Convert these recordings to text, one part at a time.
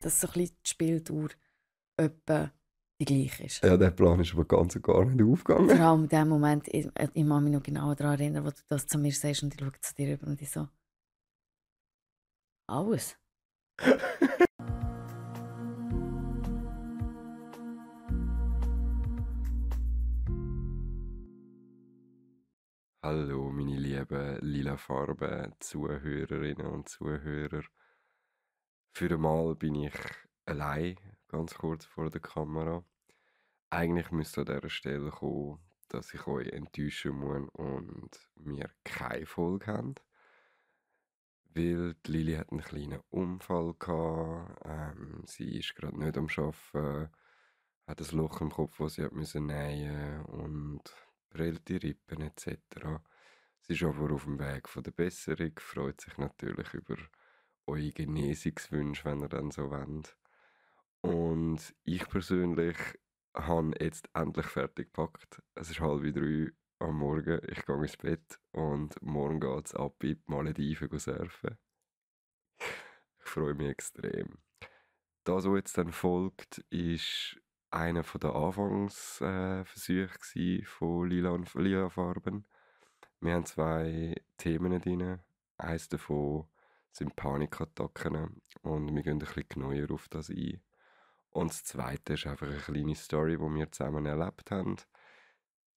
dass so ein bisschen die Spieldauer etwa die gleiche ist. Ja, der Plan ist aber ganz und gar nicht aufgegangen. Vor allem in dem Moment, ich, ich kann mich noch genau daran erinnern, wo du das zu mir sagst und ich schaue zu dir rüber und ich so. Alles. Hallo, meine lieben lila Farben Zuhörerinnen und Zuhörer. Für einmal bin ich allein, ganz kurz vor der Kamera. Eigentlich müsste an dieser Stelle kommen, dass ich euch enttäuschen muss und wir keine Folge haben. Weil die Lili hat einen kleinen Unfall gehabt. Ähm, sie ist gerade nicht am Arbeiten, hat ein Loch im Kopf, das sie hat müssen nähen und prellte Rippen etc. Sie ist aber auf dem Weg von der Besserung, freut sich natürlich über eure Genesungswünsche, wenn ihr dann so wollt. Und ich persönlich habe jetzt endlich fertig gepackt. Es ist halb drei am Morgen, ich gehe ins Bett und morgen geht es ab in die Malediven surfen. Ich freue mich extrem. Das, was jetzt dann folgt, ist einer der Anfangsversuche von Lila und Lila Farben. Wir haben zwei Themen drin. Eines davon sind Panikattacken und wir gehen ein bisschen genauer auf das ein. Und das zweite ist einfach eine kleine Story, die wir zusammen erlebt haben.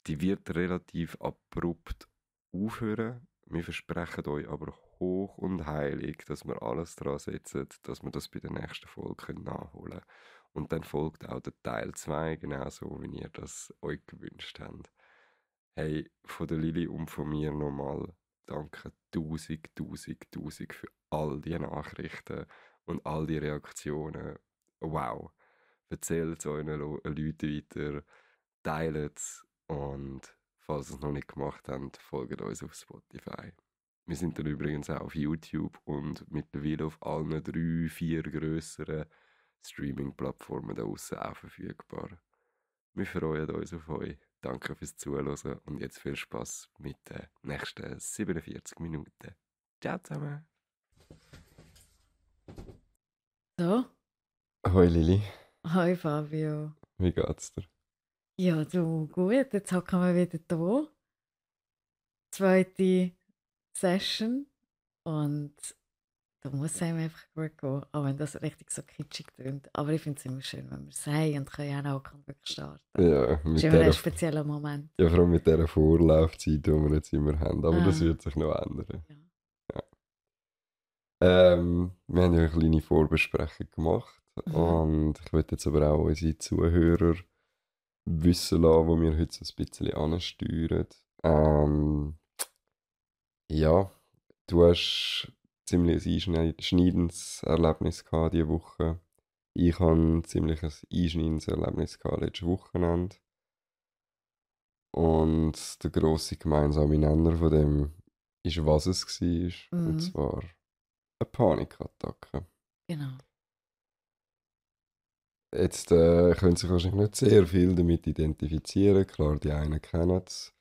Die wird relativ abrupt aufhören. Wir versprechen euch aber hoch und heilig, dass wir alles daran setzen, dass wir das bei der nächsten Folge nachholen können. Und dann folgt auch der Teil 2, genauso wie ihr das euch gewünscht habt. Hey, von der Lili und von mir nochmal danke tausend, tausend, tausend für all die Nachrichten und all die Reaktionen. Wow. Erzählt es euren Leuten weiter, teilt es und falls ihr es noch nicht gemacht habt, folgt uns auf Spotify. Wir sind dann übrigens auch auf YouTube und mittlerweile auf allen drei, vier grösseren Streaming-Plattformen da draußen auch verfügbar. Wir freuen uns auf euch. Danke fürs Zuhören und jetzt viel Spaß mit den nächsten 47 Minuten. Ciao zusammen. So? Hoi Lili. Hoi Fabio. Wie geht's dir? Ja, du, gut. Jetzt hocken wir wieder da. Zweite Session. Und da muss es einem einfach gut gehen, auch wenn das richtig so kitschig klingt. Aber ich finde es immer schön, wenn wir es haben und können auch wirklich starten. Ja, mit das ist immer ein spezieller Moment. Ja, vor allem mit dieser Vorlaufzeit, die wir jetzt immer haben. Aber ah. das wird sich noch ändern. Ja. ja. Ähm, wir haben ja eine kleine Vorbesprechung gemacht. Mhm. Und ich würde jetzt aber auch unsere Zuhörer wissen lassen, wo wir heute so ein bisschen ansteuern. Ähm, ja, du hast ziemlich ein einschneidendes Erlebnis gehabt diese Woche. Ich hatte ein ziemlich ein einschneidendes Erlebnis gehabt letztes Wochenende. Und der grosse gemeinsame Nenner von dem ist, was es war. Mhm. Und zwar eine Panikattacke. Genau. Jetzt äh, können sich wahrscheinlich nicht sehr viel damit identifizieren. Klar, die einen kennen es.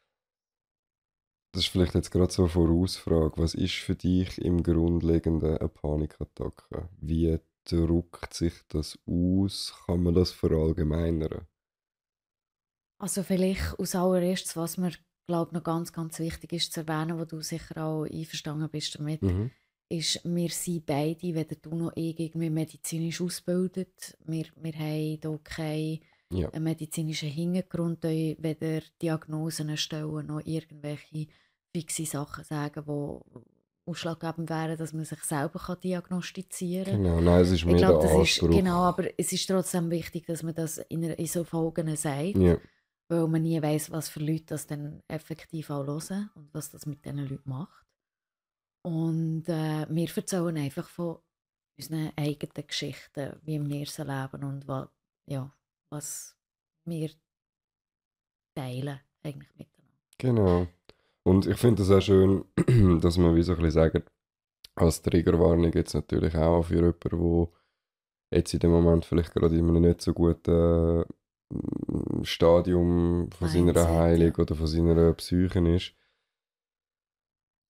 Das ist vielleicht jetzt gerade so eine Vorausfrage. Was ist für dich im Grundlegenden eine Panikattacke? Wie drückt sich das aus? Kann man das verallgemeinern? Also vielleicht aus allererstes, was mir glaube noch ganz, ganz wichtig ist zu erwähnen, wo du sicher auch einverstanden bist damit, mhm. ist, wir sind beide, weder du noch ich, irgendwie medizinisch ausgebildet. Wir, wir haben hier keinen ja. medizinischen Hintergrund, weder Diagnosen stellen noch irgendwelche fixe Sachen sagen, die ausschlaggebend wären, dass man sich selber kann diagnostizieren kann. Genau, nein, es ist mehr glaub, der Anspruch. Ist, genau, aber es ist trotzdem wichtig, dass man das in, in so Folgen sagt, ja. weil man nie weiß, was für Leute das dann effektiv auch hören und was das mit diesen Leuten macht. Und äh, wir erzählen einfach von unseren eigenen Geschichten, wie wir sie leben und was, ja, was wir teilen eigentlich miteinander. Genau. Und ich finde es auch schön, dass man wie so ein bisschen sagt, als Triggerwarnung jetzt natürlich auch für jemanden, der jetzt in dem Moment vielleicht gerade in einem nicht so guten äh, Stadium von seiner Heilung oder von seiner Psyche ist.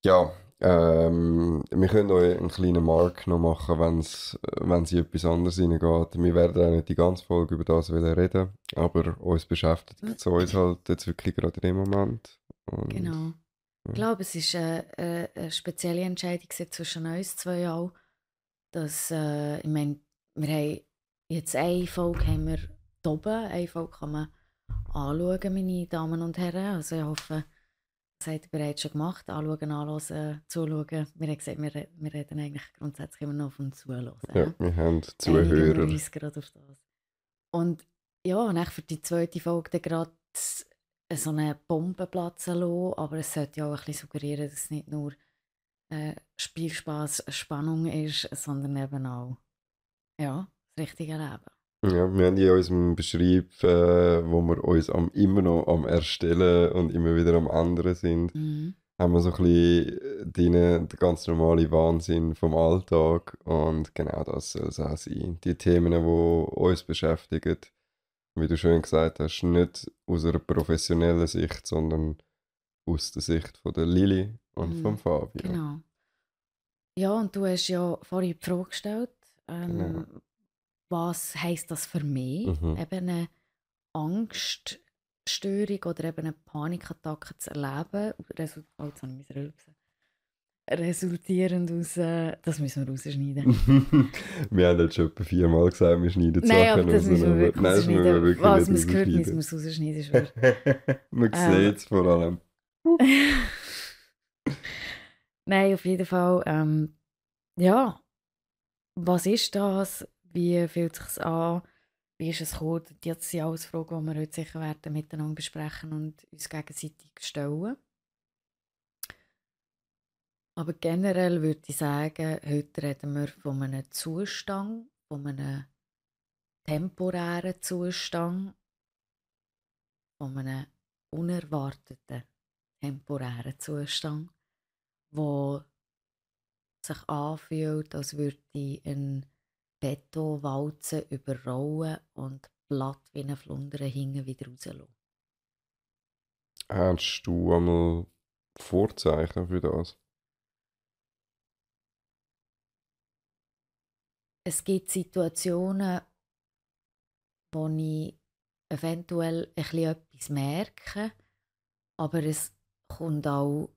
Ja, Ähm, wir können euch einen kleinen Mark noch machen, wenn's, wenn es in etwas anderes hineingeht. Wir werden auch nicht die ganze Folge über das reden, aber uns beschäftigt es uns halt jetzt wirklich gerade in dem Moment. Und, genau. Ich glaube, es ist eine, eine, eine spezielle Entscheidung zwischen uns zwei auch, dass, äh, ich meine, wir haben jetzt eine Folge haben wir oben, eine Folge kann man anschauen, meine Damen und Herren. Also ich hoffe, ihr bereits schon gemacht. Anschauen, anhören, zuschauen. Wir haben gesagt, wir, wir reden eigentlich grundsätzlich immer noch vom Zuhören. Ja, wir haben Zuhörer. Wir gerade auf das. Und ja, nach für die zweite Folge dann gerade so einen Bombenplatz lassen, aber es sollte ja auch ein bisschen suggerieren, dass es nicht nur äh, Spielspaß, Spannung ist, sondern eben auch ja, das richtige Leben. Ja, wir haben in unserem Beschreib, äh, wo wir uns am, immer noch am Erstellen und immer wieder am Ändern sind, mhm. haben wir so ein bisschen äh, den ganz normalen Wahnsinn vom Alltag. Und genau das soll es auch sein. Die Themen, die uns beschäftigen, wie du schön gesagt hast, nicht aus einer professionellen Sicht, sondern aus der Sicht von der Lili und mhm. von Fabio. Genau. Ja, und du hast ja vorhin die Frage gestellt, ähm, genau was heißt das für mich? Mhm. Eben eine Angststörung oder eben eine Panikattacke zu erleben. Result oh, jetzt habe ich Rülpsen. Resultierend aus, äh, das müssen wir rausschneiden. wir haben jetzt schon etwa viermal gesagt, wir schneiden Nein, Sachen aber das müssen wir wirklich Nein, rausschneiden. Wir wirklich Was man es gehört, müssen wir es rausschneiden. man ähm, sieht es vor allem. Nein, auf jeden Fall. Ähm, ja, was ist das? Wie fühlt es sich an? Wie ist es gekommen? Das sind alles Fragen, die wir heute sicher werden miteinander besprechen und uns gegenseitig stellen. Aber generell würde ich sagen, heute reden wir von einem Zustand, von einem temporären Zustand, von einem unerwarteten temporären Zustand, wo sich anfühlt, als würde ein Betonwalzen überrollen und platt wie ein Flundern hinten wieder rauslassen. Hast du einmal Vorzeichen für das? Es gibt Situationen, wo ich eventuell etwas merke, aber es kommt auch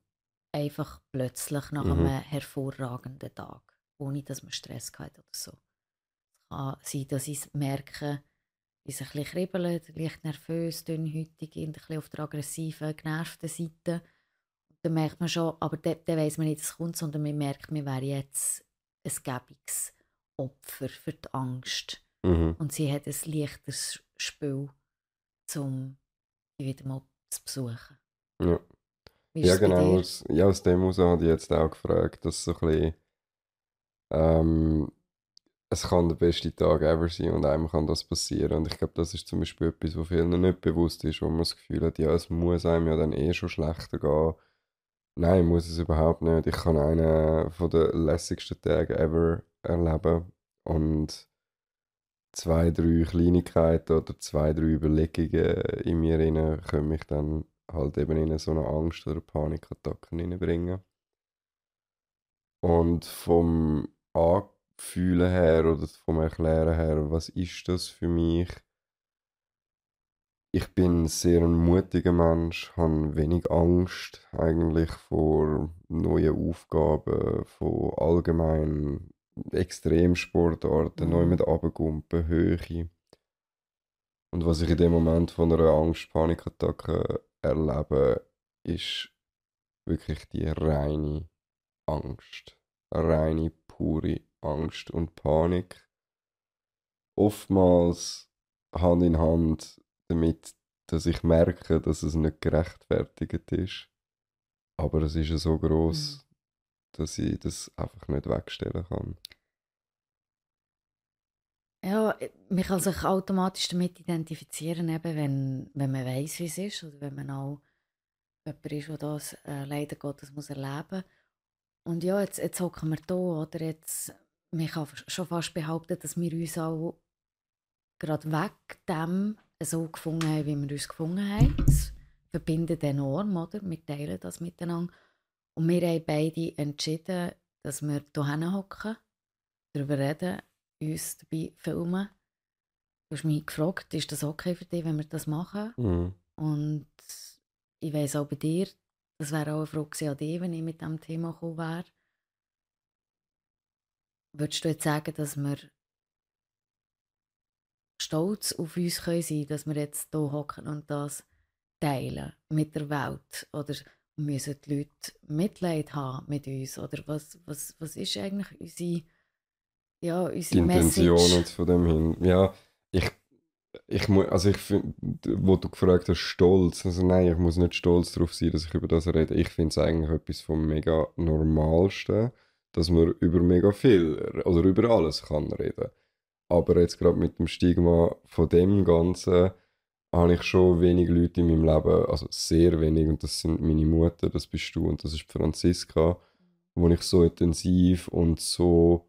einfach plötzlich nach mhm. einem hervorragenden Tag, ohne dass man Stress hat oder so kann sein, dass ich merke, es ein bisschen kribbelt, leicht nervös, dünnhütig, ein bisschen auf der aggressiven, genervten Seite. Und dann merkt man schon, aber dann, dann weiss man nicht, dass es kommt, sondern man merkt, man wäre jetzt ein gäbiges Opfer für die Angst. Mhm. Und sie hat ein leichtes Spiel, um sie wieder mal zu besuchen. Ja. Ja, genau. Aus, ja, aus dem heraus habe ich jetzt auch gefragt, dass so ein bisschen, ähm, es kann der beste Tag ever sein und einem kann das passieren. Und ich glaube, das ist zum Beispiel etwas, was vielen nicht bewusst ist, wo man das Gefühl hat, ja, es muss einem ja dann eh schon schlechter gehen. Nein, muss es überhaupt nicht. Ich kann einen von den lässigsten Tagen ever erleben und zwei, drei Kleinigkeiten oder zwei, drei Überlegungen in mir rein können mich dann halt eben in so eine Angst- oder Panikattacke hineinbringen. Und vom An Fühlen her oder vom Erklären her, was ist das für mich? Ich bin sehr ein mutiger Mensch, habe wenig Angst eigentlich vor neuen Aufgaben, von allgemein Extremsportarten, mhm. neu mit Abgumpen, Höhe. Und was ich in dem Moment von einer Angst-Panikattacke erlebe, ist wirklich die reine Angst. Reine, pure Angst und Panik oftmals Hand in Hand damit, dass ich merke, dass es nicht gerechtfertigt ist. Aber es ist ja so groß, mhm. dass ich das einfach nicht wegstellen kann. Ja, man kann sich automatisch damit identifizieren, eben wenn, wenn man weiß, wie es ist, oder wenn man auch jemand ist, der das äh, leider Gottes muss erleben muss. Und ja, jetzt, jetzt hocken wir da, oder jetzt man kann schon fast behaupten, dass wir uns auch gerade weg dem so gefunden haben, wie wir uns gefunden haben. Das verbindet enorm, oder? Wir teilen das miteinander. Und wir haben beide entschieden, dass wir hier hocken, darüber reden, uns dabei filmen. Du hast mich gefragt, ist das okay für dich, wenn wir das machen? Mhm. Und ich weiss auch bei dir, das wäre auch eine Frage an dich, wenn ich mit diesem Thema gekommen wäre. Würdest du jetzt sagen, dass wir stolz auf uns können sein dass wir jetzt hier hocken und das teilen mit der Welt? Oder müssen die Leute Mitleid haben mit uns? Oder was, was, was ist eigentlich unsere, ja, unsere Die Intention Message? jetzt von dem hin. Ja, ich, ich muss, also ich finde, wo du gefragt hast, stolz, also nein, ich muss nicht stolz darauf sein, dass ich über das rede. Ich finde es eigentlich etwas vom mega Normalsten, dass man über mega viel oder über alles kann reden. Aber jetzt gerade mit dem Stigma von dem Ganzen habe ich schon wenig Leute in meinem Leben, also sehr wenig, und das sind meine Mutter, das bist du und das ist Franziska, wo ich so intensiv und so,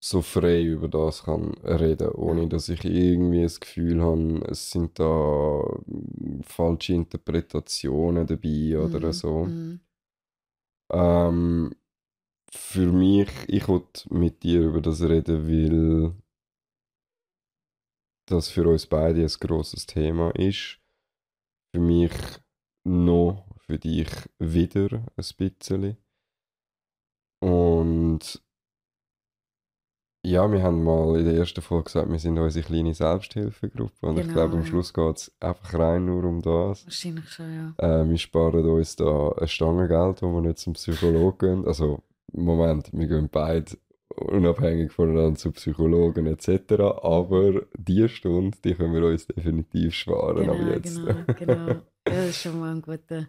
so frei über das kann reden, ohne dass ich irgendwie das Gefühl habe, es sind da falsche Interpretationen dabei oder Mhm, so. mhm. Ähm, für mich, ich wollte mit dir über das reden, weil das für uns beide ein grosses Thema ist. Für mich noch, für dich wieder ein bisschen. Und ja, wir haben mal in der ersten Folge gesagt, wir sind unsere kleine Selbsthilfegruppe. Und ich Genau, glaube, am. Schluss geht es einfach rein nur um das. Wahrscheinlich schon, ja. Äh, wir sparen uns da ein Stangengeld, wo wir nicht zum Psychologen gehen. Also, Moment, wir gehen beide unabhängig voneinander zu Psychologen etc. Aber die Stunde, die können wir uns definitiv sparen Genau, jetzt. genau, genau. Ja, das ist schon mal ein guter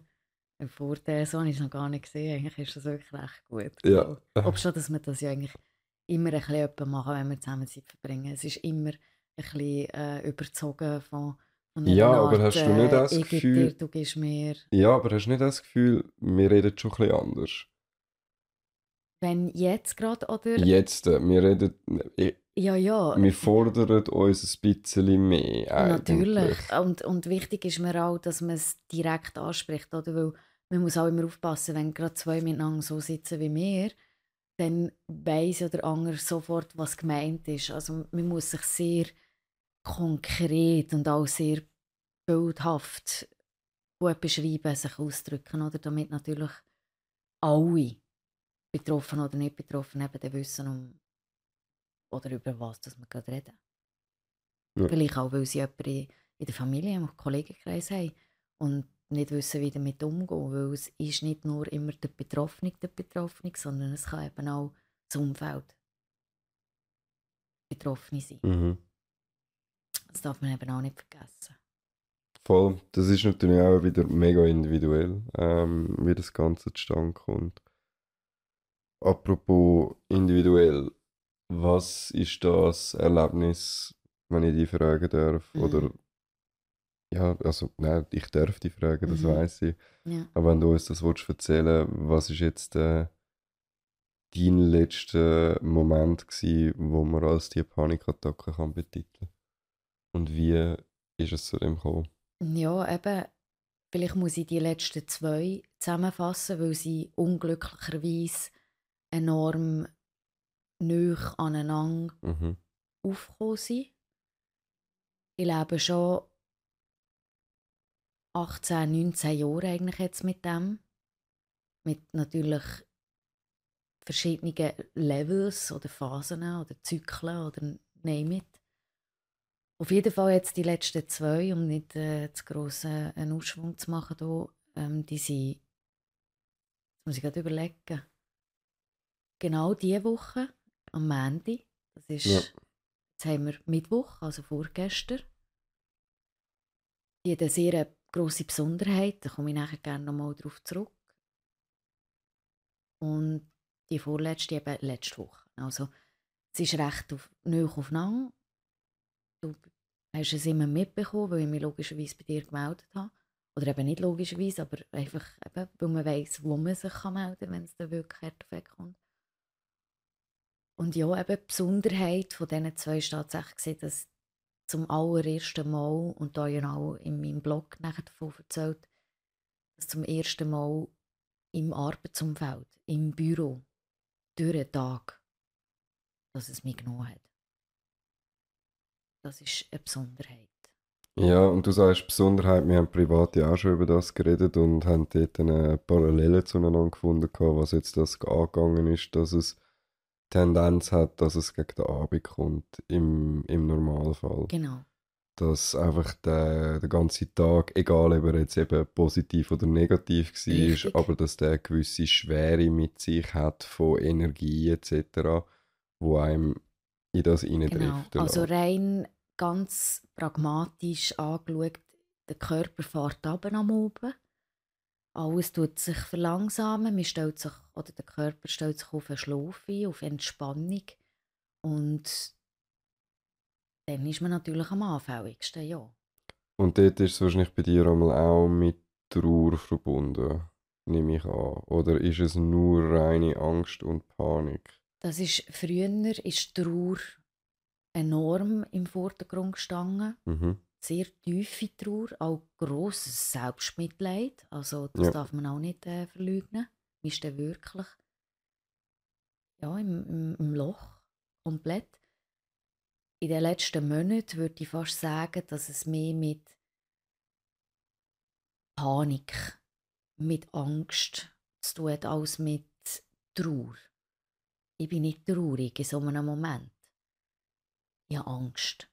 Vorteil. So habe ich es noch gar nicht gesehen. Eigentlich ist das wirklich recht gut. Ja. Ob schon, dass wir das ja eigentlich immer ein bisschen machen, wenn wir zusammen Zeit verbringen. Es ist immer ein bisschen äh, überzogen von, Ja, Art, aber hast du nicht das Gefühl- dir, du gibst mir. Ja, aber hast du nicht das Gefühl, wir reden schon ein bisschen anders? Wenn jetzt gerade, oder? Jetzt, äh, wir reden, äh, Ja, ja. wir fordern uns ein bisschen mehr eigentlich. Natürlich. Und, und wichtig ist mir auch, dass man es direkt anspricht, oder? Weil man muss auch immer aufpassen, wenn gerade zwei miteinander so sitzen wie wir, dann weiss ja der andere sofort, was gemeint ist. Also man muss sich sehr konkret und auch sehr bildhaft gut beschreiben, sich ausdrücken, oder? Damit natürlich alle, betroffen oder nicht betroffen, eben dann wissen, um, oder über was dass wir gerade reden. Ja. Vielleicht auch, weil sie jemanden in in der Familie, im Kollegenkreis haben und nicht wissen, wie damit umgehen. Weil es ist nicht nur immer der Betroffene, der Betroffene, sondern es kann eben auch das Umfeld Betroffene sein. Mhm. Das darf man eben auch nicht vergessen. Voll. Das ist natürlich auch wieder mega individuell, ähm, wie das Ganze zustande kommt. Apropos individuell, was ist das Erlebnis, wenn ich dich fragen darf? Mhm. Oder ja, also nein, ich darf dich fragen, das Mhm. weiß ich. Ja. Aber wenn du uns das willst erzählen, was ist jetzt äh, dein letzter Moment gsi, wo man als die Panikattacke kann betiteln? Und wie ist es zu dem gekommen? ja, eben, vielleicht muss ich die letzten zwei zusammenfassen, weil sie unglücklicherweise enorm nah aneinander Mhm. aufgekommen sind. Ich lebe schon 18, 19 Jahre eigentlich jetzt mit dem. Mit natürlich verschiedenen Levels oder Phasen oder Zyklen oder name it. Auf jeden Fall jetzt die letzten zwei, um nicht äh, zu gross äh, einen Ausschwung zu machen, hier, ähm, die sind, jetzt muss ich gerade überlegen, genau diese Woche, am Montag, das ist, Ja. jetzt haben wir Mittwoch, also vorgestern, die hat eine sehr grosse Besonderheit, da komme ich nachher gerne nochmal darauf zurück. Und die vorletzte eben letzte Woche. Also es ist recht auf, nahe aufeinander. Du hast es immer mitbekommen, weil ich mich logischerweise bei dir gemeldet habe. Oder eben nicht logischerweise, aber einfach, eben, weil man weiss, wo man sich kann melden kann, wenn es dann wirklich hart wegkommt. Und ja, eben die Besonderheit von diesen zwei ist tatsächlich, dass zum allerersten Mal, und da ja auch in meinem Blog nachher davon erzählt, dass zum ersten Mal im Arbeitsumfeld, im Büro, durch den Tag, dass es mich genommen hat. Das ist eine Besonderheit. Ja, und du sagst Besonderheit, wir haben privat ja auch schon über das geredet und haben dort eine Parallele zueinander gefunden, was jetzt das angegangen ist, dass es Tendenz hat, dass es gegen den Abend kommt, im, im Normalfall. Genau. Dass einfach der, der ganze Tag, egal ob er jetzt eben positiv oder negativ war, aber dass der eine gewisse Schwere mit sich hat von Energie etc., wo einem in das hineindrifft. Genau. Also rein ganz pragmatisch angeschaut, der Körper fährt ab am Oben. Alles tut sich verlangsamen, man stellt sich, oder der Körper stellt sich auf einen Schlaf ein, auf Entspannung. Und dann ist man natürlich am anfälligsten, ja. Und dort ist es wahrscheinlich bei dir einmal auch mit Trauer verbunden, nehme ich an. Oder ist es nur reine Angst und Panik? Das ist, früher ist Trauer enorm im Vordergrund gestanden. Mhm. Sehr tiefe Trauer, auch grosses Selbstmitleid. Also das ja. darf man auch nicht äh, verleugnen. Man ist dann wirklich ja, im, im, im Loch komplett. In den letzten Monaten würde ich fast sagen, dass es mehr mit Panik, mit Angst zu tun hat, als mit Trauer. Ich bin nicht traurig in so einem Moment ich habe Angst.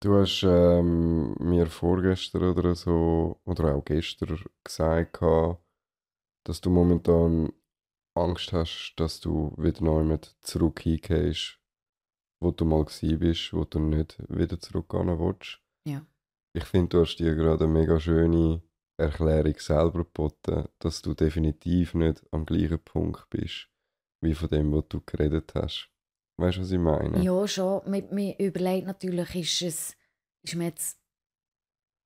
Du hast ähm, mir vorgestern oder so, oder auch gestern gesagt, dass du momentan Angst hast, dass du wieder neu mit zurück hingehst, wo du mal bist, wo du nicht wieder zurückgehen willst. Ja. Ich finde, du hast dir gerade eine mega schöne Erklärung selber geboten, dass du definitiv nicht am gleichen Punkt bist, wie von dem, was du geredet hast. Weißt du, was ich meine? Ja, schon. Man, man überlegt natürlich, ist, es, ist man jetzt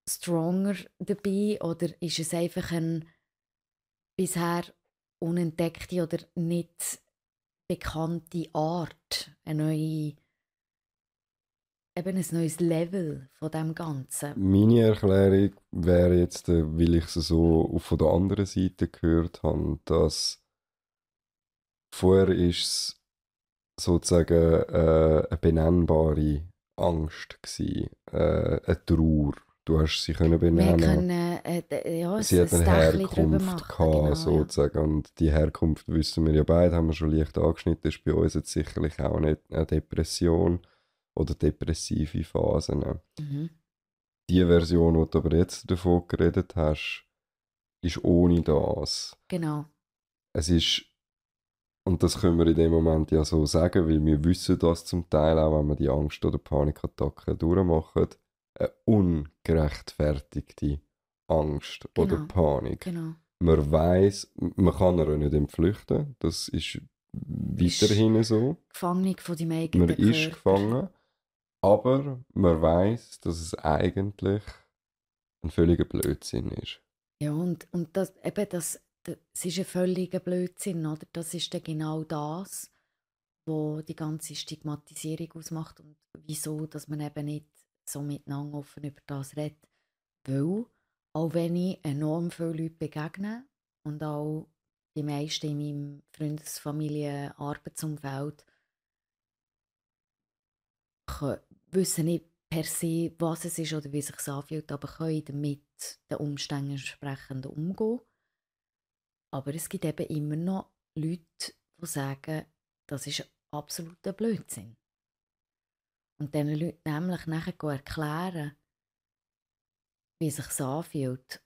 stronger dabei oder ist es einfach eine bisher unentdeckte oder nicht bekannte Art, eine neue, eben ein neues Level von dem Ganzen. Meine Erklärung wäre jetzt, äh, weil ich es so von der anderen Seite gehört habe, dass vorher ist es sozusagen äh, eine benennbare Angst gewesen, äh, eine Trauer. Du hast sie können benennen. Wir können, äh, ja, sie hat eine Herkunft gehabt, genau, sozusagen. Ja. Und die Herkunft wissen wir ja beide, haben wir schon leicht angeschnitten, ist bei uns jetzt sicherlich auch nicht eine Depression oder depressive Phasen. Mhm. Die Version, die du aber jetzt davon geredet hast, ist ohne das. Genau. Es ist und das können wir in dem Moment ja so sagen, weil wir wissen das zum Teil auch, wenn wir die Angst- oder Panikattacken durchmachen, eine ungerechtfertigte Angst genau. oder Panik. Genau. Man weiß, man kann er nicht entflüchten, das ist weiterhin ist so. Gefangen von deinem eigenen Man ist gefangen, aber man weiß, dass es eigentlich ein völliger Blödsinn ist. Ja, und, und das, eben das es ist ein völliger Blödsinn, oder? Das ist dann genau das, wo die ganze Stigmatisierung ausmacht und wieso, dass man eben nicht so miteinander offen über das redet. Weil, auch wenn ich enorm viele Leute begegne und auch die meisten in meinem Freundesfamilie, Arbeitsumfeld, wissen nicht per se, was es ist oder wie es sich anfühlt, aber können damit den Umständen entsprechend umgehen. Aber es gibt eben immer noch Leute, die sagen, das ist absoluter Blödsinn. Und diesen Leuten nämlich nachher erklären, wie es sich anfühlt.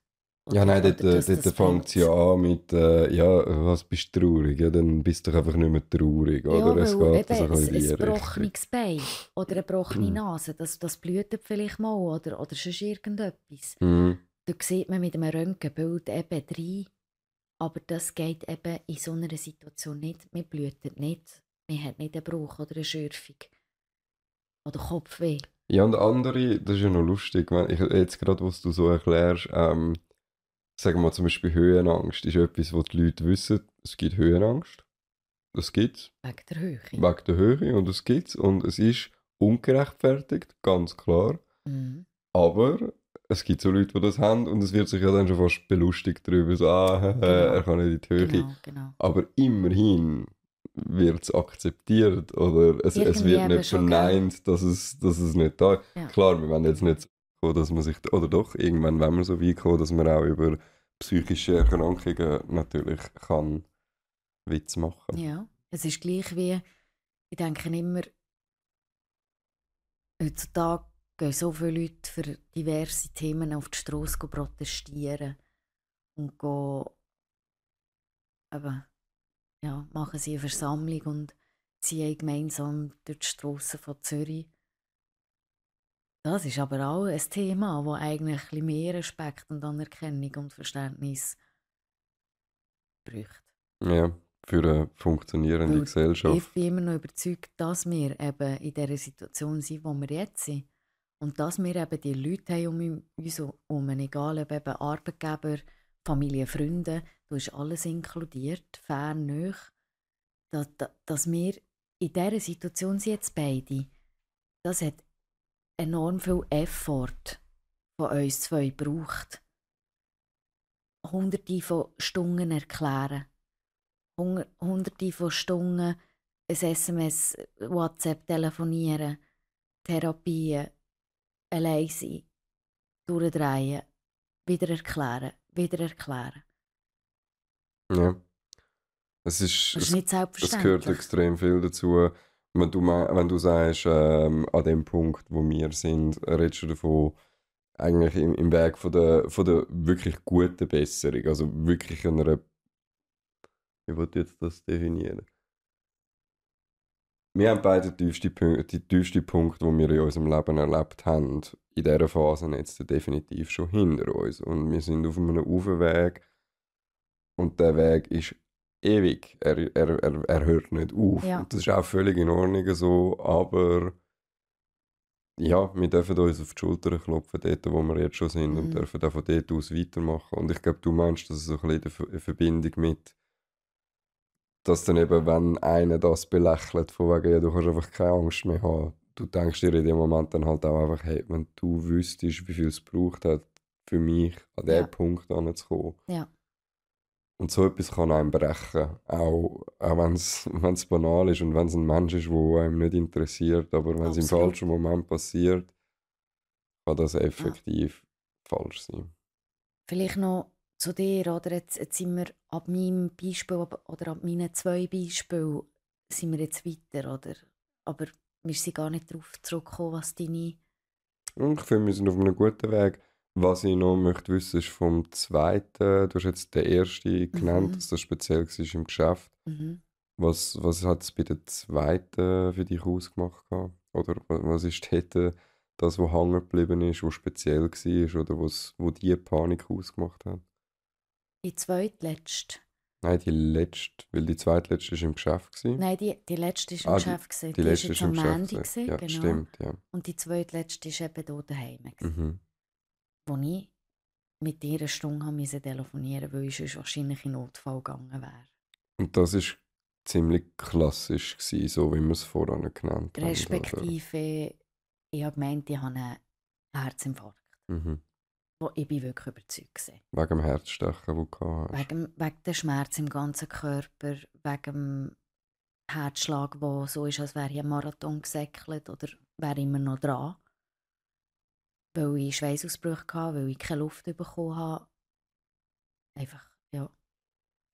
Oder, ja, nein, dort, dort fängt es ja an mit, äh, ja, was bist du traurig? Ja, dann bist du doch einfach nicht mehr traurig, ja, oder? Es geht eben, ein, ein gebrochenes Bein oder eine gebrochene hm. Nase, das, das blutet vielleicht mal oder, oder sonst irgendetwas. Mhm. Da sieht man mit einem Röntgenbild eben rein, aber das geht eben in so einer Situation nicht. Man blutet nicht. Man hat nicht einen Bruch oder eine Schürfung. Oder Kopfweh. Ja, und andere, das ist ja noch lustig, wenn ich jetzt gerade, was du so erklärst, ähm, sagen wir mal zum Beispiel Höhenangst, ist etwas, was die Leute wissen, es gibt Höhenangst. Das gibt Wegen der Höhe. Wegen der Höhe und es gibt Und es ist ungerechtfertigt, ganz klar. Mhm. Aber es gibt so Leute, die das haben und es wird sich ja dann schon fast belustigt darüber, so, ah, genau. er kann nicht in die Höhe. Genau, genau. Aber immerhin wird es akzeptiert oder es, es wird nicht verneint, dass es, dass es nicht da ist. Ja. Klar, wir werden jetzt nicht so dass man sich, oder doch, irgendwann wenn wir so weit kommen, dass man auch über psychische Erkrankungen natürlich kann Witz machen. Ja, es ist gleich wie, ich denke immer, heutzutage gehen so viele Leute für diverse Themen auf die Straße protestieren und gehen, eben, ja, machen sie eine Versammlung und ziehen gemeinsam durch die Straßen von Zürich. Das ist aber auch ein Thema, das eigentlich ein mehr Respekt und Anerkennung und Verständnis braucht. Ja, für eine funktionierende Weil Gesellschaft. Ich bin immer noch überzeugt, dass wir eben in der Situation sind, wo wir jetzt sind. Und dass wir eben die Leute haben um uns herum, egal ob eben Arbeitgeber, Familie, Freunde, da ist alles inkludiert, fern, nah, dass, dass wir in dieser Situation sind jetzt beide, das hat enorm viel Effort von uns zwei gebraucht. Hunderte von Stunden erklären, hunderte von Stunden ein SMS, WhatsApp telefonieren, Therapien, allein sein, durchdrehen, wieder erklären, wieder erklären. Ja. Es ist, das ist nicht selbstverständlich. Es gehört extrem viel dazu. Wenn du, wenn du sagst, ähm, an dem Punkt, wo wir sind, redest du davon, eigentlich im, im Weg von der, von der wirklich guten Besserung, also wirklich einer. Wie wollte ich jetzt das definieren? Wir haben beide die tiefsten Punkte, die tiefsten Punkte, die wir in unserem Leben erlebt haben, in dieser Phase jetzt definitiv schon hinter uns. Und wir sind auf einem Aufweg und der Weg ist ewig. Er, er, er, er hört nicht auf. Ja. Und das ist auch völlig in Ordnung so, aber ja, wir dürfen uns auf die Schulter klopfen, dort, wo wir jetzt schon sind, mhm. und dürfen auch von dort aus weitermachen. Und ich glaube, du meinst das so ein bisschen in Verbindung mit, dass dann eben, wenn einer das belächelt, von wegen, ja, du kannst einfach keine Angst mehr haben, du denkst dir in dem Moment dann halt auch einfach, hey, wenn du wüsstest, wie viel es braucht hat, für mich an diesen ja. Punkt anzukommen. Ja. Und so etwas kann einem brechen, auch, auch wenn es banal ist und wenn es ein Mensch ist, der einem nicht interessiert, aber wenn es im falschen Moment passiert, kann das effektiv ja. falsch sein. Vielleicht noch zu dir, oder jetzt, jetzt sind wir ab meinem Beispiel oder ab meinen zwei Beispielen sind wir jetzt weiter, oder? Aber wir sind gar nicht darauf zurückgekommen, was deine... Ich finde, wir sind auf einem guten Weg. Was ich noch möchte wissen, ist vom zweiten, du hast jetzt den ersten genannt, mhm. dass das speziell war im Geschäft. Mhm. Was, was hat es bei der zweiten für dich ausgemacht? Oder was ist dort das, was hängen geblieben ist, was speziell war oder was, wo die Panik ausgemacht hat? Die zweitletzte. Nein, die letzte, weil die zweitletzte war im Geschäft. Gewesen. Nein, die, die letzte war im ah, Geschäft. Die, die, die letzte war im Geschäft. Gewesen, ja, genau. stimmt, ja. Und die zweitletzte war eben hier daheim. Mhm wo ich mit ihr eine Stunde musste telefonieren weil ich sonst wahrscheinlich in Notfall gegangen wäre. Und das war ziemlich klassisch, gewesen, so wie wir es vorhin genannt haben. Respektive, ich habe gemeint, ich habe einen Herzinfarkt. Mhm. Wo ich bin wirklich überzeugt war. Wegen dem Herzstechen, das du hast. Wegen, wegen dem Schmerz im ganzen Körper, wegen dem Herzschlag, der so ist, als wäre ich einen Marathon gesäckelt oder wäre immer noch dran weil ich Schweißausbrüche hatte, weil ich keine Luft bekommen habe. Einfach, ja.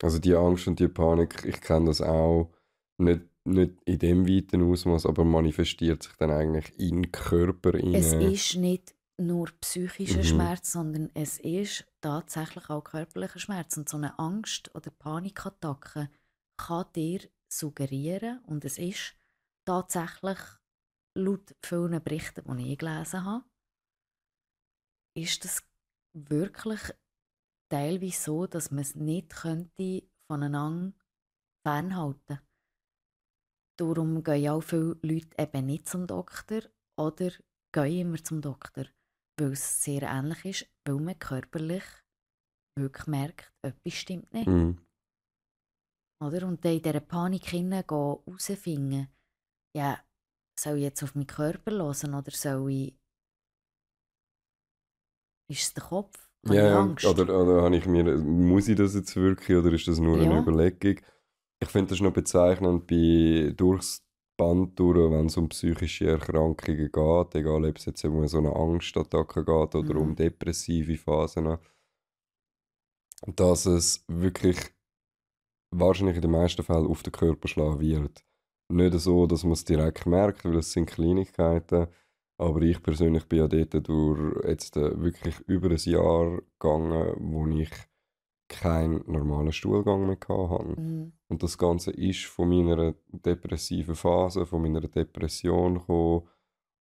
Also die Angst und die Panik, ich kenne das auch nicht, nicht in dem weiten Ausmaß, aber manifestiert sich dann eigentlich in den Körper. Rein. Es ist nicht nur psychischer mhm. Schmerz, sondern es ist tatsächlich auch körperlicher Schmerz. Und so eine Angst- oder Panikattacke kann dir suggerieren, und es ist tatsächlich laut vielen Berichten, die ich gelesen habe, ist das wirklich teilweise so, dass man es nicht könnte voneinander fernhalten Darum gehen auch viele Leute eben nicht zum Doktor oder gehen immer zum Doktor, weil es sehr ähnlich ist, weil man körperlich wirklich merkt, etwas stimmt nicht. Mhm. Oder? Und dann in dieser Panik herausfinden, ja, soll ich jetzt auf meinen Körper hören oder soll ich Ist es der Kopf? Habe ja, Angst? Oder, oder habe ich mir, muss ich das jetzt wirklich oder ist das nur eine Ja. Überlegung? Ich finde das noch bezeichnend bei durchs Band durch, wenn es um psychische Erkrankungen geht, egal ob es jetzt um so eine Angstattacke geht oder um Mhm. depressive Phasen, dass es wirklich wahrscheinlich in den meisten Fällen auf den Körper schlagen wird. Nicht so, dass man es direkt merkt, weil es sind Kleinigkeiten, aber ich persönlich bin ja dort durch jetzt äh, wirklich über ein Jahr gegangen, wo ich keinen normalen Stuhlgang mehr hatte. Mhm. Und das Ganze ist von meiner depressiven Phase, von meiner Depression gekommen,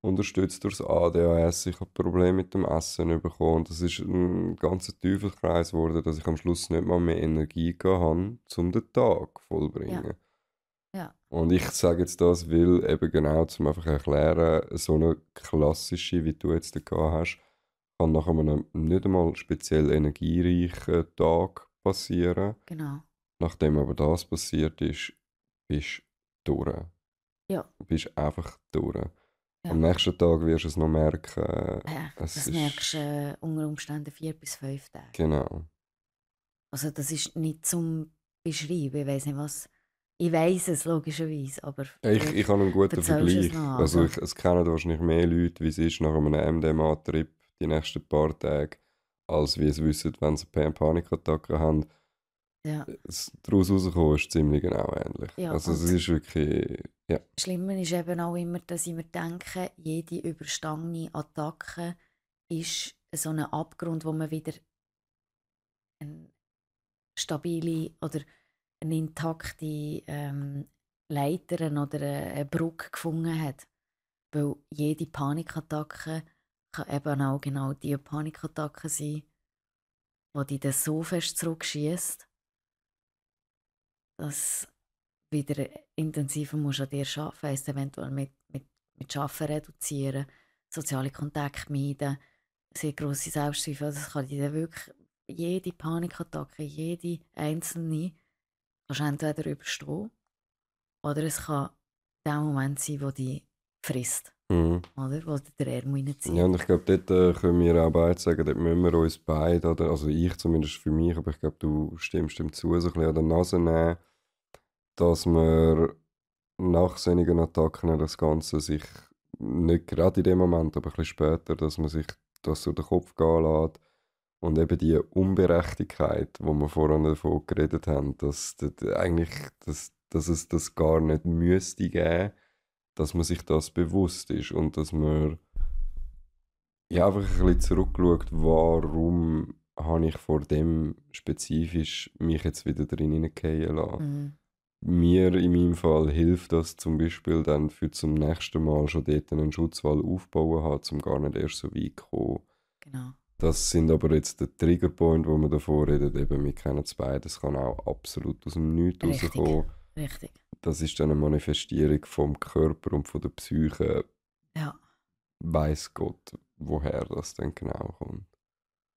unterstützt durch das ADHS. Ich habe Probleme mit dem Essen bekommen. Und das ist ein ganzer Teufelskreis geworden, dass ich am Schluss nicht mal mehr Energie gehabt habe, um den Tag vollbringen. Ja. Und ich sage jetzt das, weil eben genau, zum einfach erklären, so eine klassische, wie du jetzt gehabt hast, kann nach einem nicht einmal speziell energiereichen Tag passieren. Genau. Nachdem aber das passiert ist, bist du durch. Ja. Du bist einfach durch. Ja. Am nächsten Tag wirst du es noch merken. Ja, das ist- merkst du äh, unter Umständen vier bis fünf Tage. Genau. Also das ist nicht zum Beschreiben. Ich weiß nicht was. Ich weiß es logischerweise, aber Ich, ich habe einen guten du es Vergleich. noch, Also also? ich, es kennen wahrscheinlich mehr Leute, wie es ist nach einem MDMA-Trip die nächsten paar Tage, als wie es wissen, wenn sie eine Panikattacke haben. ja. Daraus rauskommen ist ziemlich genau ähnlich. Ja, also es ist wirklich, ja, Das Schlimme ist eben auch immer, dass ich mir denke, jede überstandene Attacke ist so ein Abgrund, wo man wieder eine stabile oder eine intakte ähm, Leiter oder eine Brücke gefunden hat. Weil jede Panikattacke kann eben auch genau die Panikattacke sein, die dich dann so fest zurückschießt, dass wieder intensiver musst an dir arbeiten heisst eventuell mit, mit, mit Arbeiten reduzieren, soziale Kontakte meiden, sehr grosse Selbstzweifel. Also Das kann dir wirklich jede Panikattacke, jede einzelne, kannst entweder überstehen oder es kann der Moment sein, der dich frisst, mhm. oder? Wo der Ärmel reinzieht. Ja, und ich glaube, dort äh, können wir auch beide sagen, dort müssen wir uns beide, oder, also ich zumindest für mich, aber ich glaube, du stimmst dem zu, so ein bisschen an der Nase nehmen, dass man nach solchen Attacken das Ganze sich nicht gerade in dem Moment, aber ein bisschen später, dass man sich das durch den Kopf gehen lässt und eben die Unberechtigkeit, wo wir vorhin davon geredet haben, dass, dass eigentlich, dass, dass es das gar nicht müsste geben, dass man sich das bewusst ist und dass man ja, einfach ein bisschen zurückschaut, warum habe ich vor dem spezifisch mich jetzt wieder drin hineingehen lassen. Mhm. Mir in meinem Fall hilft das zum Beispiel dann für zum nächsten Mal schon dort einen Schutzwall aufbauen haben, um gar nicht erst so weit zu kommen. Genau. Das sind aber jetzt der Triggerpoint, wo wir davor reden, eben, wir kennen es beide, das kann auch absolut aus dem Nichts Richtig. rauskommen. Richtig. Das ist dann eine Manifestierung vom Körper und von der Psyche, Ja. weiß Gott, woher das dann genau kommt.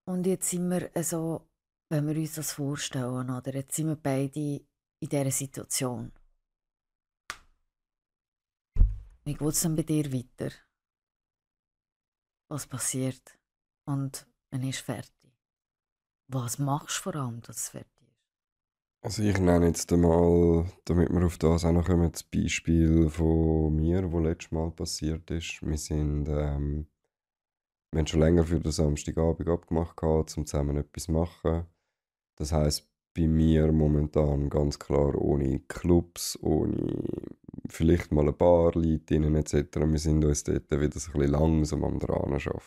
Und jetzt sind wir so, wenn wir uns das vorstellen, oder? Jetzt sind wir beide in dieser Situation. Wie geht es denn bei dir weiter? Was passiert? Und wann ist fertig? Was machst du vor allem, dass es fertig ist? Also ich nenne jetzt einmal, damit wir auf das auch noch kommen, das Beispiel von mir, wo letztes Mal passiert ist. Wir sind, ähm, wir haben schon länger für den Samstagabend abgemacht, gehabt, um zusammen etwas zu machen. Das heißt bei mir momentan ganz klar ohne Clubs, ohne vielleicht mal ein paar Leute etc. Wir sind uns dort wieder so ein bisschen langsam am dran arbeiten.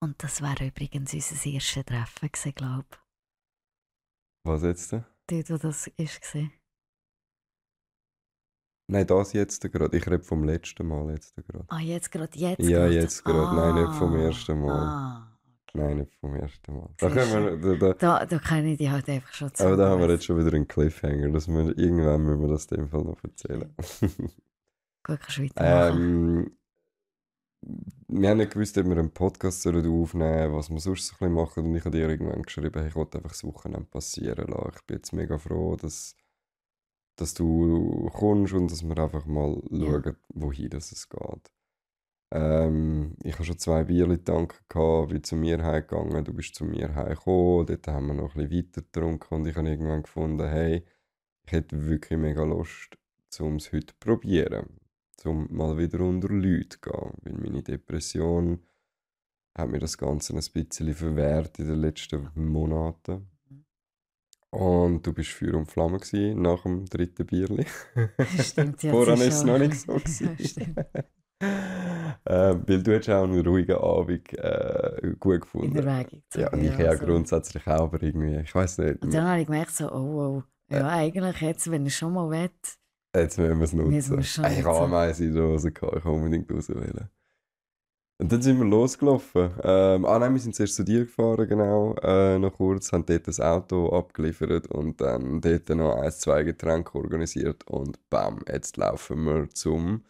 Und das wäre übrigens unser erstes Treffen gewesen, glaube ich. Was jetzt? denn? Dort, wo das gesehen. Nein, das jetzt gerade. Ich rede vom letzten Mal jetzt gerade. Ah, jetzt gerade, jetzt Ja, grad. jetzt gerade. Nein, nicht vom Ah, ersten Mal. Ah, Nein, nicht vom ersten Mal. Da können wir, da, da, da, da kenne ich die halt einfach schon zu. aber da haben wir jetzt schon wieder einen Cliffhanger. Dass wir, irgendwann müssen wir das in dem Fall noch erzählen. Gut, kannst du weitermachen. ähm, wir haben nicht gewusst, ob wir einen Podcast sollen aufnehmen was wir sonst so ein bisschen machen. Und ich habe dir irgendwann geschrieben, hey, ich wollte einfach das Wochenende passieren lassen. Ich bin jetzt mega froh, dass, dass du kommst und dass wir einfach mal schauen, wohin das es geht. Ähm, ich habe schon zwei Bierli getankt, bin zu mir heimgegangen, du bist zu mir heimgekommen, dort haben wir noch ein bisschen weiter getrunken und ich habe irgendwann gefunden, hey, ich hätte wirklich mega Lust, um es heute zu probieren, um mal wieder unter Leute zu gehen, weil meine Depression hat mir das Ganze ein bisschen verwehrt in den letzten Monaten. Und du bist Feuer und Flamme gewesen, nach dem dritten Bierli. Stimmt, ja. Vorher war es noch nicht so. äh, weil du hast auch einen ruhigen Abend äh, gut gefunden. In der Weg. Ja, und ich ja also. grundsätzlich auch, aber irgendwie, ich weiß nicht. Und dann habe ich gemerkt, so, oh, oh, ja, äh, eigentlich jetzt, wenn ich schon mal will, Jetzt müssen wir es nutzen. Ich habe Ameisen in der Hose gehabt, ich kann unbedingt raus wählen. Und dann sind wir losgelaufen. Ähm, ah nein, wir sind zuerst zu dir gefahren, genau, äh, noch kurz, haben dort das Auto abgeliefert und dann dort noch ein, zwei Getränke organisiert und bam, jetzt laufen wir zum,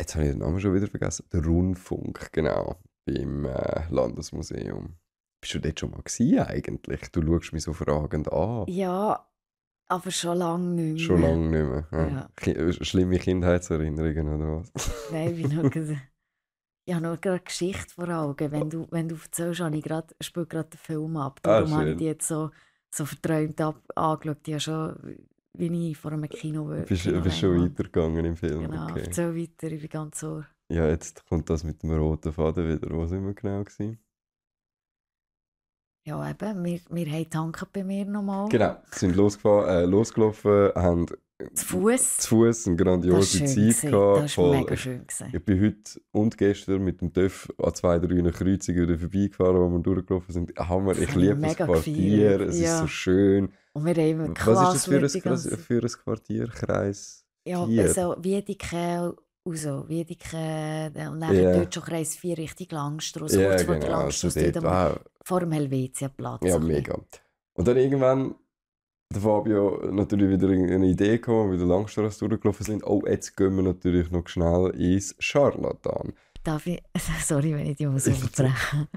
jetzt habe ich den Namen schon wieder vergessen, der Rundfunk, genau, beim äh, Landesmuseum. Bist du dort schon mal gewesen, eigentlich? Du schaust mich so fragend an. Ja, aber schon lange nicht mehr. Schon lange nicht mehr. Ja. Ja. Schlimme Kindheitserinnerungen oder was? Nein, ich bin noch ich habe nur gerade Geschichte vor Augen. Wenn du, wenn du erzählst, habe ich gerade, spiele gerade den Film ab. Ah, Darum ah, habe ich die jetzt so, so verträumt ab, angeschaut. Ich habe schon, wie ich vor einem Kino war. Bist du bist schon weitergegangen im Film? Genau, okay. erzähl weiter, ich bin ganz ohr. Ja, jetzt kommt das mit dem roten Faden wieder. Wo sind wir genau? Gewesen? Ja, eben, wir, wir haben tanken bei mir nochmal. Genau, sind losgefahren, äh, losgelaufen, haben zu Fuß. Zu Fuß eine grandiose Zeit gehabt. Das war mega schön. Gewesen. Ich bin heute und gestern mit dem TÜV an zwei, drei Kreuzungen wieder vorbeigefahren, wo wir durchgelaufen sind. Hammer, ich liebe das Quartier, gefeiert. es ja. ist so schön. Und wir haben Was ist das für ein, für ein Quartier? Kreis Ja, also Wiedeke und so, Wiedeke und dann yeah. dort schon Kreis 4 Richtung Langstrasse, ja, kurz genau. vor der Langstrasse, also dort, wow. vor dem Helvetiaplatz. Ja, mega. Und dann irgendwann der Fabio natürlich wieder eine Idee gehabt, wie wir Langstrasse durchgelaufen sind. Oh, jetzt gehen wir natürlich noch schnell ins Charlatan. Darf ich, sorry, wenn ich die muss unterbrechen.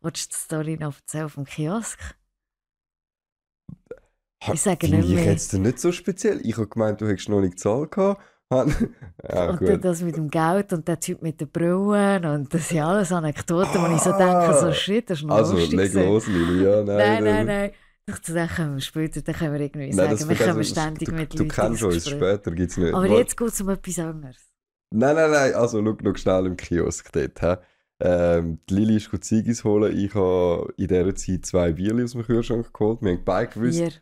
Willst du die Story noch erzählen vom Kiosk? Ich sage nicht mehr. ich jetzt nicht so speziell. Ich habe gemeint, du hättest noch nicht gezahlt gehabt. ja, und gut. das mit dem Geld und der Typ mit den Brillen und das sind alles Anekdoten, ah, wo ich so denke, so shit, das ist noch Also, leg los, Lili, ja, nein. Nein, nein, nein. Dann können wir später, dann können wir irgendwie Nein, sagen, wir kommen ständig du, mit Du, du kennst uns, später gibt es nicht. Aber jetzt geht es um etwas anderes. Nein, nein, nein, also schau, schau schnell im Kiosk dort. Ähm, die Lili ist gut Ziggis holen. Ich habe in dieser Zeit zwei Bierli aus dem Kühlschrank geholt. Wir haben beide gewusst... Vier.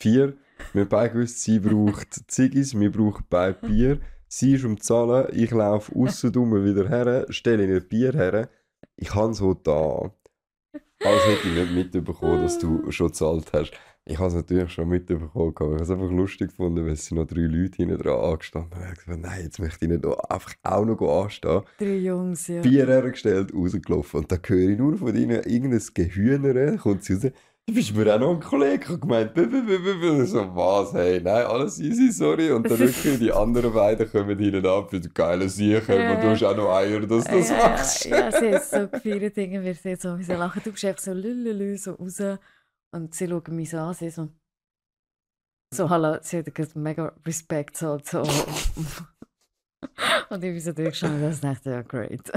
Vier. Wir haben beide gewusst, sie braucht Ziggis, wir brauchen beide Bier. Sie ist um zahlen, ich laufe aussen wieder her, stelle ihr Bier her. Ich habe so da als hätte ich nicht mitbekommen, dass du schon gezahlt hast. Ich habe es natürlich schon mitbekommen, aber ich habe es einfach lustig gefunden, weil es noch drei Leute hinten dran angestanden haben. Ich habe gesagt, nein, jetzt möchte ich nicht einfach auch noch anstehen. Drei Jungs, ja. Bier hergestellt, rausgelaufen. Und dann höre ich nur von ihnen irgendein Gehühner, kommt sie raus. Du bist mir auch noch ein Kollege. Ich habe gemeint, so, was, hey, nein, alles easy, sorry. Und dann wirklich die anderen beiden kommen hinten ab für die geile Sicher, ja. du hast auch noch Eier, dass du das ja, machst. Ja, sie ist so gefeiert, irgendwie, wir sehen so, wie sie lachen. Du bist einfach so lülülü, so raus. Und sie schauen mich so an, sie so, so, hallo, sie hat mega Respekt, so, so. Und ich bin so durchgeschaut das dachte ja, great.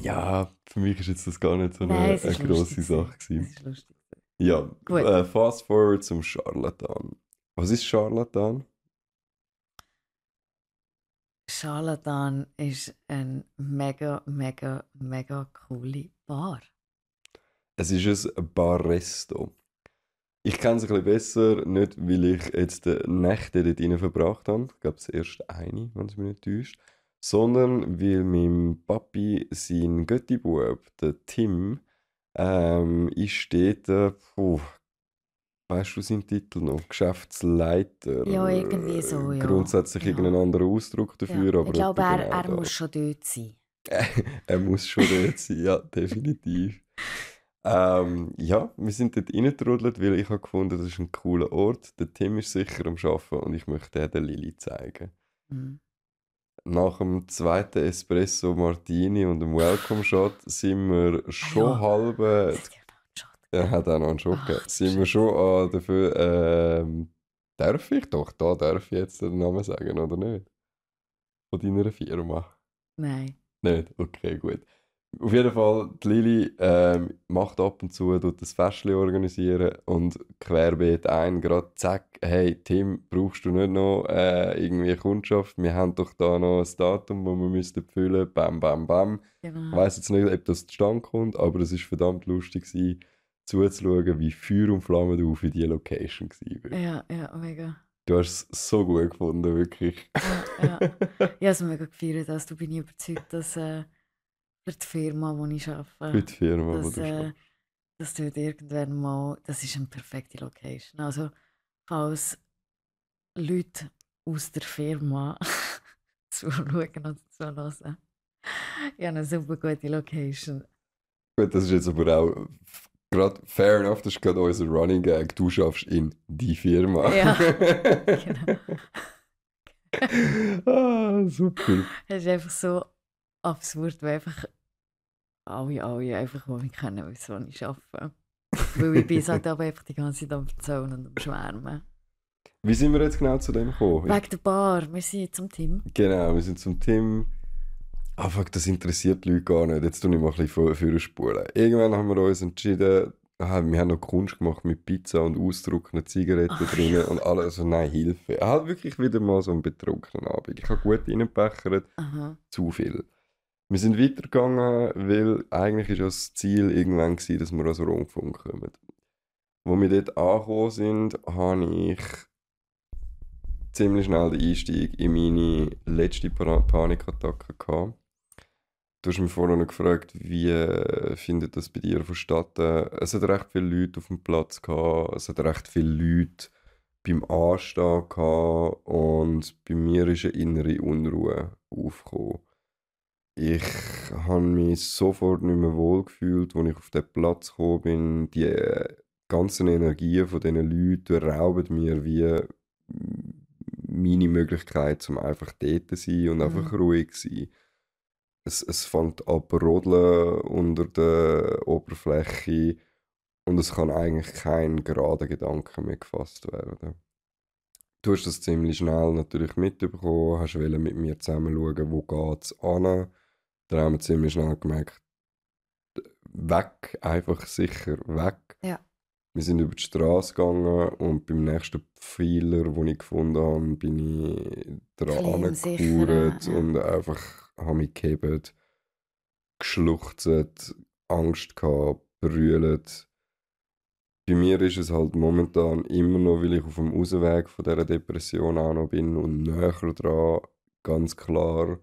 Ja, für mich ist jetzt das gar nicht so eine, Nein, eine grosse Sache gewesen. Das ist lustig. Ja, äh, fast forward zum Charlatan. Was ist Charlatan? Charlatan ist ein mega, mega, mega coole Bar. Es ist ein Barresto. Ich kenne es ein bisschen besser, nicht weil ich jetzt die Nächte dort rein verbracht habe. Ich glaube, es erst eine, wenn es mich nicht täuscht. Sondern weil mein Papi, sein Göttibub, der Tim, ähm, ist dort, äh, puh, weißt du seinen Titel noch? Geschäftsleiter. Ja, irgendwie so, ja. Grundsätzlich ja. irgendein anderer Ausdruck dafür. Ja. Aber ich glaube, er, genau er muss schon dort sein. er muss schon dort sein, ja, definitiv. Ähm, ja, wir sind dort reingetrudelt, weil ich habe gefunden, das ist ein cooler Ort. Der Tim ist sicher am Arbeiten und ich möchte der Lili zeigen. Mhm nach dem zweiten Espresso Martini und dem Welcome Shot sind wir schon ja. halb. Er hat auch noch einen Shot gegeben. Sind wir schon an dafür. Ähm, darf ich doch, da darf ich jetzt den Namen sagen, oder nicht? Von deiner Firma. Nein. Nicht? Okay, gut. Auf jeden Fall, die Lili ähm, macht ab und zu tut das Festchen organisieren und querbeet ein, gerade zack, hey Tim, brauchst du nicht noch äh, irgendwie Kundschaft? Wir haben doch da noch ein Datum, das wir müssten füllen, bam, bam, bam. Genau. Ich weiß jetzt nicht, ob das zustande kommt, aber es ist verdammt lustig gewesen, zuzuschauen, wie Feuer und Flamme du für die Location war. Ja, ja, mega. Du hast es so gut gefunden, wirklich. Ja, ja. Ich habe es mega gefeiert, also du bin ich überzeugt, dass äh, für die Firma, wo ich arbeite, Für die Firma, wo dass, du äh, das dort irgendwann mal, das ist eine perfekte Location. Also, falls Leute aus der Firma zuschauen oder zuhören, ich habe eine super gute Location. Gut, das ist jetzt aber auch gerade fair enough, das ist gerade unser Running Gag. Du schaffst in die Firma. Ja, genau. ah, super. Es ist einfach so absurd, weil einfach alle, alle einfach, die mich kennen, wissen, wo ich arbeite. Weil ich bin halt aber einfach die ganze Zeit am Erzählen und am Schwärmen. Wie sind wir jetzt genau zu dem gekommen? Wegen der Bar, wir sind jetzt am Team. Genau, wir sind zum Tim. Ah, fuck, das interessiert die Leute gar nicht. Jetzt tue ich mal ein bisschen vor- vorspulen. Irgendwann haben wir uns entschieden, ah, wir haben noch Kunst gemacht mit Pizza und ausdruckenden Zigaretten Ach, drin ja. und alles. Also nein, Hilfe. Halt wirklich wieder mal so einen betrunkenen Abend. Ich habe gut reingepechert, zu viel. Wir sind weitergegangen, weil eigentlich ja das Ziel irgendwann gewesen, dass wir ans Rundfunk kommen. Wo wir dort angekommen sind, habe ich ziemlich schnell den Einstieg in meine letzte Pa- Panikattacke gehabt. Du hast mich vorhin noch gefragt, wie äh, findet das bei dir vonstatten? Es hat recht viele Leute auf dem Platz gehabt, es hat recht viele Leute beim Anstehen gehabt und bei mir ist eine innere Unruhe aufgekommen. Ich habe mich sofort nicht mehr wohl gefühlt, als ich auf den Platz gekommen bin. Die ganzen Energien von diesen Leuten rauben mir wie meine Möglichkeit, um einfach dort zu sein und einfach Mhm. ruhig zu sein. Es, es fängt an rodeln unter der Oberfläche und es kann eigentlich kein gerader Gedanke mehr gefasst werden. Du hast das ziemlich schnell natürlich mitbekommen, hast mit mir zusammen schauen, wo geht es an. Dann haben wir ziemlich schnell gemerkt, weg, einfach sicher weg. Ja. Wir sind über die Straße gegangen und beim nächsten Pfeiler, den ich gefunden habe, bin ich dran sicher, ja. und einfach habe mich gehebt, geschluchzt, Angst gehabt, brüllt. Bei mir ist es halt momentan immer noch, weil ich auf dem Ausweg von dieser Depression auch noch bin und näher dran, ganz klar,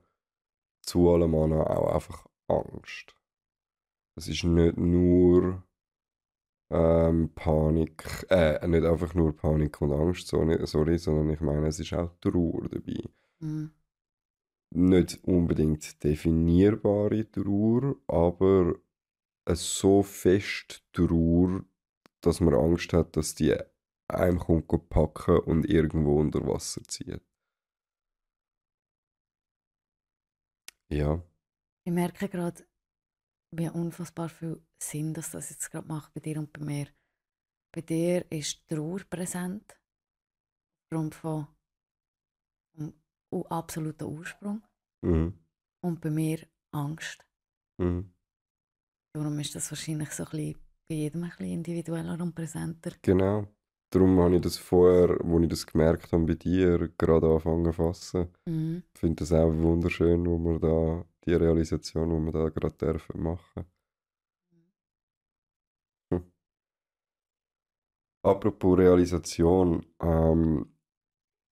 zu allem anderen auch einfach Angst. Es ist nicht nur ähm, Panik, äh, nicht einfach nur Panik und Angst, sorry, sondern ich meine, es ist auch Trauer dabei. Mhm. Nicht unbedingt definierbare Trauer, aber eine so fest Trauer, dass man Angst hat, dass die einem kommt packen und irgendwo unter Wasser zieht. Ja, Ich merke gerade, wie unfassbar viel Sinn dass das jetzt gerade macht bei dir und bei mir. Bei dir ist Trauer präsent, aufgrund von u- absoluten Ursprung. mhm. Und bei mir Angst. Mhm. Darum ist das wahrscheinlich so ein bisschen bei jedem ein bisschen individueller und präsenter. genau. Darum habe ich das vorher, als ich das gemerkt habe bei dir, gerade angefangen zu fassen. Mhm. Ich finde das auch wunderschön, wo wir da, die Realisation, die wir da gerade dürfen machen. Hm. Apropos Realisation, ähm,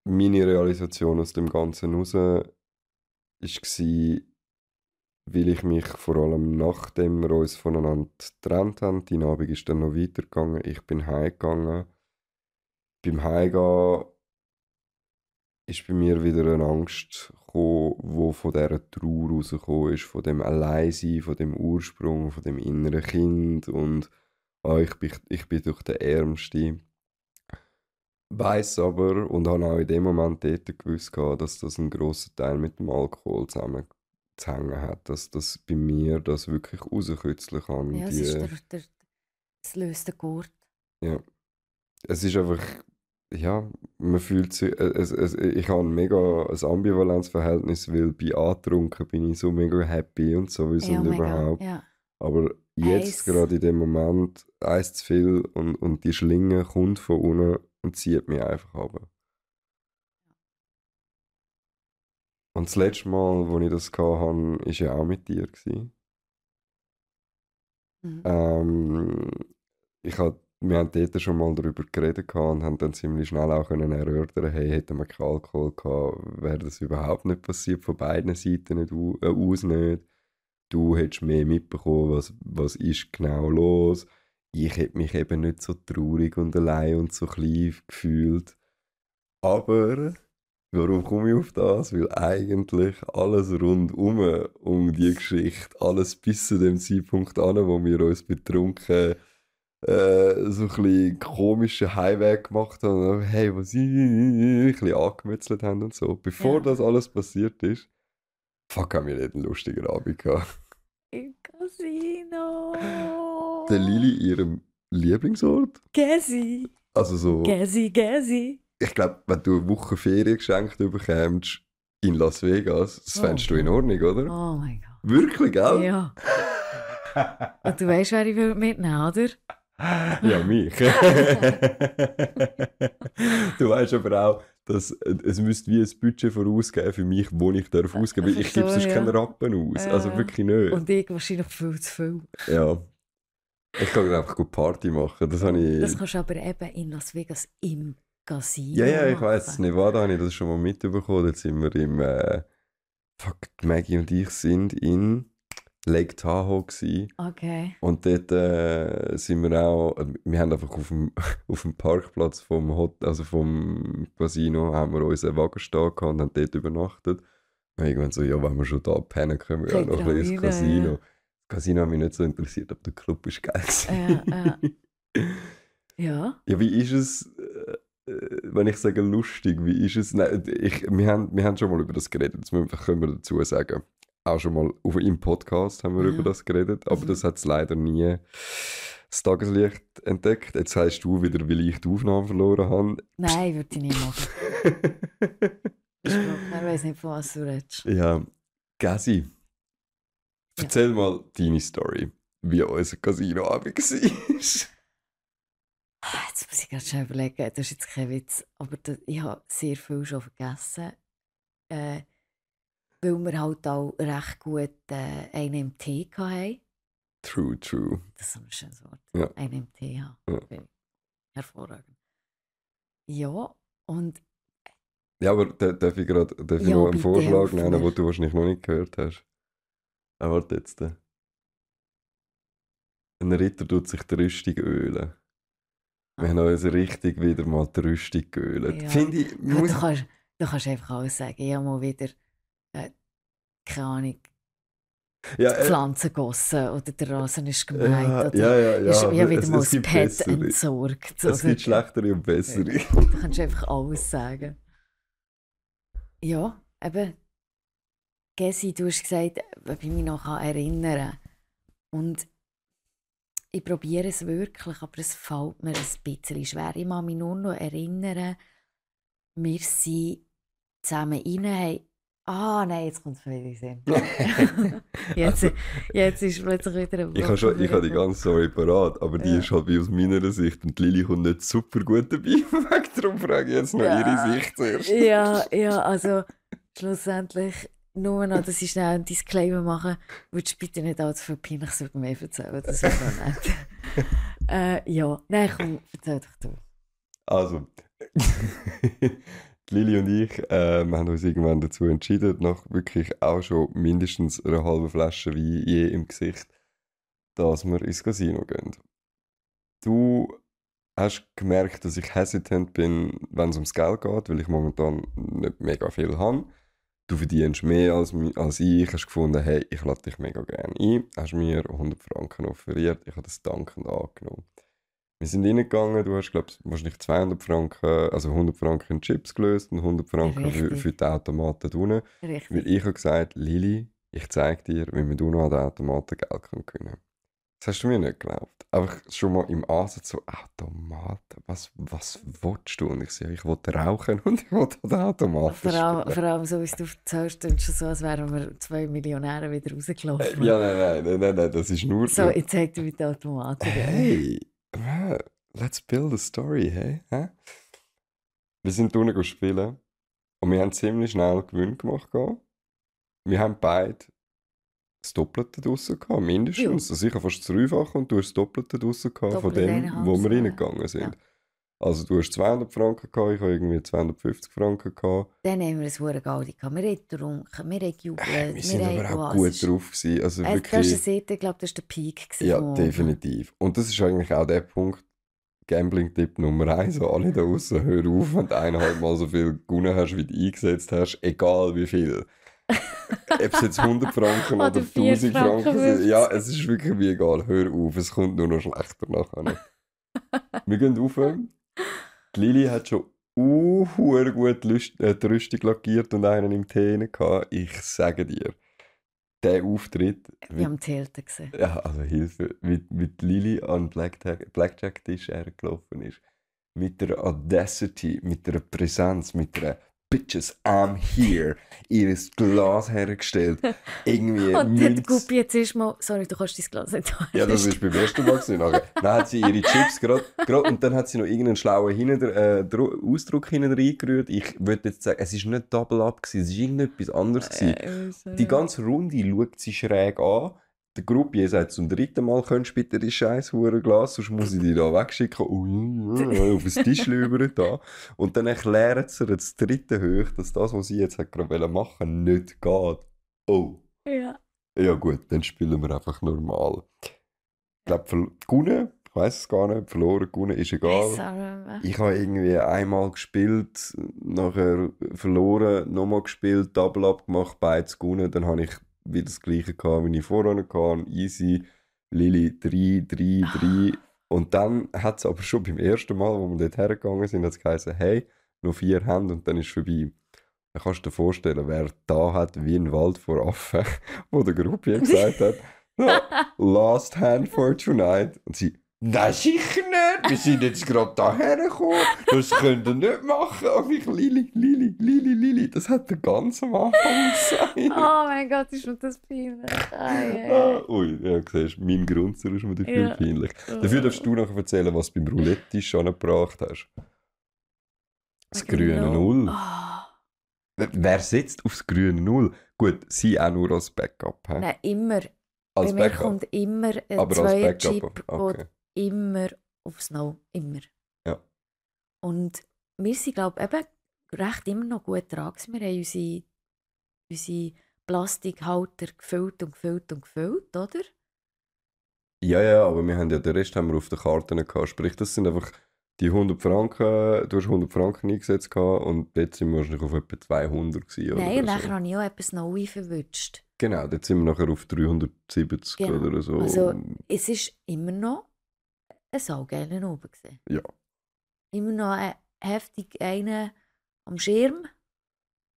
meine Realisation aus dem Ganzen raus war, weil ich mich vor allem nachdem wir uns voneinander getrennt haben, die Abend ist dann noch weitergegangen, ich bin heimgegangen. Beim Heimgehen ist bei mir wieder eine Angst gekommen, die von dieser Trauer rausgekommen ist, von dem Alleinsein, von dem Ursprung, von dem inneren Kind und ah, ich, bin, ich bin doch der Ärmste. Weiß aber und habe auch in dem Moment dort gewusst, dass das einen grossen Teil mit dem Alkohol zusammenzuhängen hat, dass das bei mir das wirklich rauskitzeln kann. Ja, es, ist der, der, es löst den Gurt. ja. Es ist einfach ja, man fühlt sich, äh, es, es, ich habe ein mega ein Ambivalenzverhältnis, weil bei Antrunken bin ich so mega happy und sowieso Ja, und überhaupt. Ja. Aber jetzt Eis. gerade in dem Moment, eins zu viel und, und die Schlinge kommt von unten und zieht mich einfach ab. Und das letzte Mal, wo ich das hatte, war ja auch mit dir. Mhm. Ähm, ich hab, wir haben dort schon mal darüber geredet und haben dann ziemlich schnell auch können erörtern, hey, hätten wir keinen Alkohol gehabt, wäre das überhaupt nicht passiert, von beiden Seiten nicht, äh, aus nicht. Du hättest mehr mitbekommen, was, was ist genau los. Ich hätte mich eben nicht so traurig und allein und so klein gefühlt. Aber warum komme ich auf das? Weil eigentlich alles rundum um die Geschichte, alles bis zu dem Zeitpunkt an, wo wir uns betrunken äh, so ein bisschen komischen Heimweg gemacht haben. und Hey, was ist? Ein bisschen angemetzelt haben und so. Bevor Ja. das alles passiert ist, fuck, haben wir nicht einen lustigen Abend gehabt. Im Casino. Der Lili ihrem Lieblingsort. Gesi. Also so, Gesi, Gesi. ich glaube, wenn du eine Woche Ferien geschenkt bekommst in Las Vegas, das Oh. fändest du in Ordnung, oder? Oh mein Gott. Wirklich, gell? Ja. Und du weißt, wer ich will mitnehmen, oder? Ja, mich. du weißt aber auch, dass äh, es müsste wie ein Budget vorausgeben für mich, wo ich darf ausgeben darf. Ich gebe so, sonst ja. keinen Rappen aus. Also Ja. wirklich nicht. Und ich wahrscheinlich viel zu viel. ja. Ich kann einfach gut Party machen. Das habe ich. Das kannst du aber eben in Las Vegas im Casino ja, ja, ich weiß. Nevada habe ich das schon mal mitbekommen. Jetzt sind wir im. Äh, fuck, Maggie und ich sind in Lake Tahoe gewesen. Okay. Und dort äh, sind wir auch, äh, wir haben einfach auf dem, auf dem Parkplatz vom, Hot, also vom Casino haben wir unseren Wagen stehen gehabt und haben dort übernachtet. Und irgendwann so, ja, wenn wir schon da pennen, können wir ja noch ein bisschen ins Casino. ja. Das Casino hat mich nicht so interessiert, aber der Club ist geil. gewesen. Ja, ja. Ja. ja, wie ist es, äh, äh, wenn ich sage lustig, wie ist es? Nein, ich, wir, haben, wir haben schon mal über das geredet, das müssen wir- können wir dazu sagen. Auch schon mal auf, im Podcast haben wir Ja. über das geredet, aber Mhm. das hat es leider nie das Tageslicht entdeckt. Jetzt sagst du wieder, weil ich die Aufnahme verloren habe. Nein, würde ich nicht machen. Ich weiß nicht, von was du redest. ja, Gasi, Ja. erzähl mal deine Story, wie unser Casinoabend war. Ah, Jetzt muss ich gerade schon überlegen, das ist jetzt kein Witz, aber da, ich habe sehr viel schon vergessen, äh, weil wir halt auch recht gut äh, einen im Tee hatten. true, true. Das ist ein schönes Wort. Ja. Einen im Tee haben. Ja. Okay. Hervorragend. Ja, und Ja, aber da- darf ich gerade darf ich Ja, noch einen Vorschlag nennen, den du wahrscheinlich noch nicht gehört hast? Ah, warte jetzt. Ein Ritter tut sich die Rüstung ölen. Wir Ah. haben uns richtig wieder mal die Rüstung geölt. Ja. Finde ich, du, muss, kannst, du kannst einfach alles sagen. Ich habe mal wieder, äh, keine Ahnung, ja, die äh, Pflanzen gegossen oder der Rasen ist gemäht. ja, ja, ja, ja, ist, ich habe aber wieder es, mal es das Pet bessere. entsorgt. Es oder- gibt schlechtere und bessere. Du kannst einfach alles sagen. Ja, eben. Gesi, du hast gesagt, ob ich mich noch erinnern kann. Und ich probiere es wirklich, aber es fällt mir ein bisschen schwer. Ich kann mich nur noch erinnern, wir sind zusammen rein, haben Ah, nein, jetzt kommt es mir in den Sinn. jetzt, Also- jetzt ist plötzlich wieder ein Ich habe schon, ich habe die ganze Story parat, aber die Ja. ist halt wie aus meiner Sicht und Lili kommt nicht super gut dabei weg. Darum frage ich jetzt noch Ja. ihre Sicht zuerst. Ja, ja, also schlussendlich nur noch, dass ich schnell einen Disclaimer mache, würdest du bitte nicht allzu viel Peinliches über mich erzählen, das wäre noch nett. äh, ja, nein, komm, erzähl doch du. Also, Lili und ich ähm, haben uns irgendwann dazu entschieden, nach wirklich auch schon mindestens einer halben Flasche Wein je im Gesicht, dass wir ins Casino gehen. Du hast gemerkt, dass ich hesitant bin, wenn es ums Geld geht, weil ich momentan nicht mega viel habe. Du verdienst mehr als, als ich, hast gefunden, hey, ich lade dich mega gerne ein, hast mir 100 Franken offeriert, ich habe das dankend angenommen. Wir sind reingegangen, du hast, glaube ich, wahrscheinlich 200 Franken, also 100 Franken in Chips gelöst und 100 Franken für, für die Automaten. Weil Richtig. ich habe gesagt, Lili, ich zeige dir, wie man du noch an den Automaten Geld kann gewinnen Das hast du mir nicht geglaubt. Einfach schon mal im Ansatz so, Automaten, was, was willst du? Und ich sage, ich will rauchen und ich will den Automaten vor, allem, vor allem so, wie du erzählst, ist schon so, als wären wir zwei Millionäre wieder rausgelaufen. Äh, ja, nein, nein, nein, nein, nein, das ist nur... So, jetzt zeig dir mit den Automaten. Hey, let's build a story, hey? Hä? Wir sind unten spielen und wir haben ziemlich schnell Gewinn gemacht. Wir haben beide das Doppelte draussen gehabt, mindestens. Ja. Sicher fast das Dreifache und du hast das Doppelte draussen gehabt von dem, wo wir reingegangen sind. Ja. Also du hast 200 Franken gehabt, ich habe irgendwie 250 Franken gehabt. Dann haben wir ein hohe Gaudi gehabt. Wir haben getrunken, wir haben gejubelt. Wir sind aber auch gut drauf gewesen. Also äh, wirklich, das ist ich glaube, das war der Peak. Ja, definitiv. Und das ist eigentlich auch der Punkt, Gambling-Tipp Nummer 1 alle da draußen, hör auf, wenn du eineinhalb Mal so viel gewonnen hast, wie du eingesetzt hast, egal wie viel. Ob es jetzt 100 Franken oder, oder 1000 Franken, Franken sind. Ja, es ist wirklich wie egal. Hör auf, es kommt nur noch schlechter nachher. Wir gehen rauf. Die Lili hat schon uh, gut Lust, äh, die Rüstung lackiert und einen im Tee gehabt. Ich sage dir, der Auftritt. Wir haben Zelten gesehen. Ja, also Hilfe. Mit, mit Lili an Blackjack-Tisch gelaufen ist. Mit der Audacity, mit der Präsenz, mit der Bitches, I'm here. Ihr Glas hergestellt. Irgendwie. und der Guppi jetzt ist mal. Sorry, du kannst dein Glas nicht haben. Ja, das war beim ersten Mal. Gewesen. Dann hat sie ihre Chips gerade. Und dann hat sie noch irgendeinen schlauen hinten, äh, Ausdruck hinten reingerührt. Ich würde jetzt sagen, es war nicht Double Up, es war irgendetwas anderes. Äh, Die ganze Runde schaut sie schräg an der Gruppe sagt zum dritten Mal, könntest du bitte die scheiß Glas, sonst muss ich die da wegschicken. Auf den Tisch über da. Und dann erklären sie das dritte hoch, dass das, was sie jetzt gerade machen nicht geht. Oh. Ja. Ja gut, dann spielen wir einfach normal. Ich glaube, gewonnen, ich weiß es gar nicht, verloren, gewonnen, ist egal. Ich habe irgendwie einmal gespielt, nachher verloren, nochmal gespielt, Double Up gemacht, beides gewonnen, dann habe ich wieder das gleiche gehabt, wie ich vorher hatte. Easy, Lili 3, 3, 3. Und dann hat es aber schon beim ersten Mal, wo wir dort hergegangen sind, hat es geheißen, hey, noch vier Hände und dann ist es vorbei. Dann kannst du dir vorstellen, wer da hat wie ein Wald vor Affen, wo der Gruppe gesagt hat, last hand for tonight. Und sie, Nein, sicher nicht. Wir sind jetzt gerade daher gekommen. Das könnt ihr nicht machen. Und ich, Lili, Lili, Lili, Lili. Das hat der ganz am Anfang gesagt. Oh mein Gott, ist mir das peinlich. Ah, ui, ja, siehst mein Grundsatz ist mir dafür ja. peinlich. Dafür darfst du noch erzählen, was du beim Roulette-Tisch angebracht hast. Das grüne Null. Oh. Wer setzt aufs grüne Null? Gut, sie auch nur als Backup. He? Nein, immer. Als Bei mir Backup. kommt immer ein Zweier-Chip, okay immer auf Snow. Immer. Ja. Und wir sind, glaube ich, eben recht immer noch gut dran. Wir haben unsere, unsere Plastikhalter gefüllt und gefüllt und gefüllt, oder? Ja, ja, aber wir haben ja den Rest haben wir auf den Karten gehabt. Sprich, das sind einfach die 100 Franken, du hast 100 Franken eingesetzt gehabt und dort sind wir wahrscheinlich auf etwa 200 gewesen, Nein, und nachher so. habe ich auch etwas Neu verwünscht. Genau, dort sind wir nachher auf 370 genau. oder so. Also es ist immer noch ein saugeiler oben. Gewesen. Ja. Immer noch ein heftig einen am Schirm.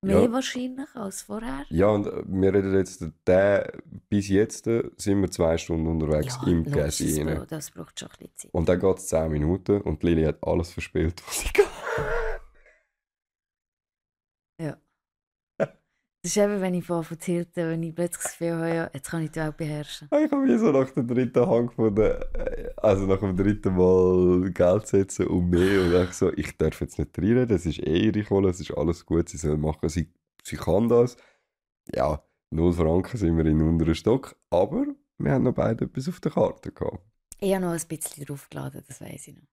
Mehr ja. wahrscheinlich als vorher. Ja, und äh, wir reden jetzt, der, bis jetzt äh, sind wir zwei Stunden unterwegs ja, im Gäsi. Das, das braucht schon ein bisschen Zeit. Und dann geht es zehn Minuten und Lili hat alles verspielt, was sie kann. Das ist eben, wenn ich von erzählt wenn ich plötzlich das Gefühl habe, ja, jetzt kann ich die Welt beherrschen. Ich habe wie so nach dem dritten Hang der, äh, also nach dem dritten Mal Geld setzen und mehr und ich so, ich darf jetzt nicht reinreden, das ist eh ihre Kohle, es ist alles gut, sie soll machen, sie, sie kann das. Ja, 0 Franken sind wir in unteren Stock, aber wir haben noch beide etwas auf der Karte gehabt. Ich habe noch ein bisschen draufgeladen, das weiß ich noch.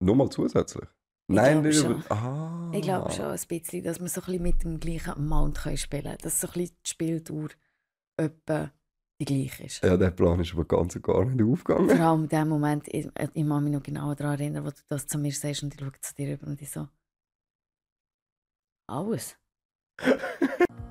Nochmal zusätzlich? Nein, ich glaube schon. Ah. Ich glaube schon ein bisschen, dass wir so ein bisschen mit dem gleichen Amount spielen können. Dass so ein bisschen die Spieldauer etwa die gleiche ist. Ja, der Plan ist aber ganz und gar nicht aufgegangen. Vor allem in dem Moment, ich, ich kann mich noch genau daran erinnern, wo du das zu mir sagst und ich schaue zu dir rüber und ich so... Alles?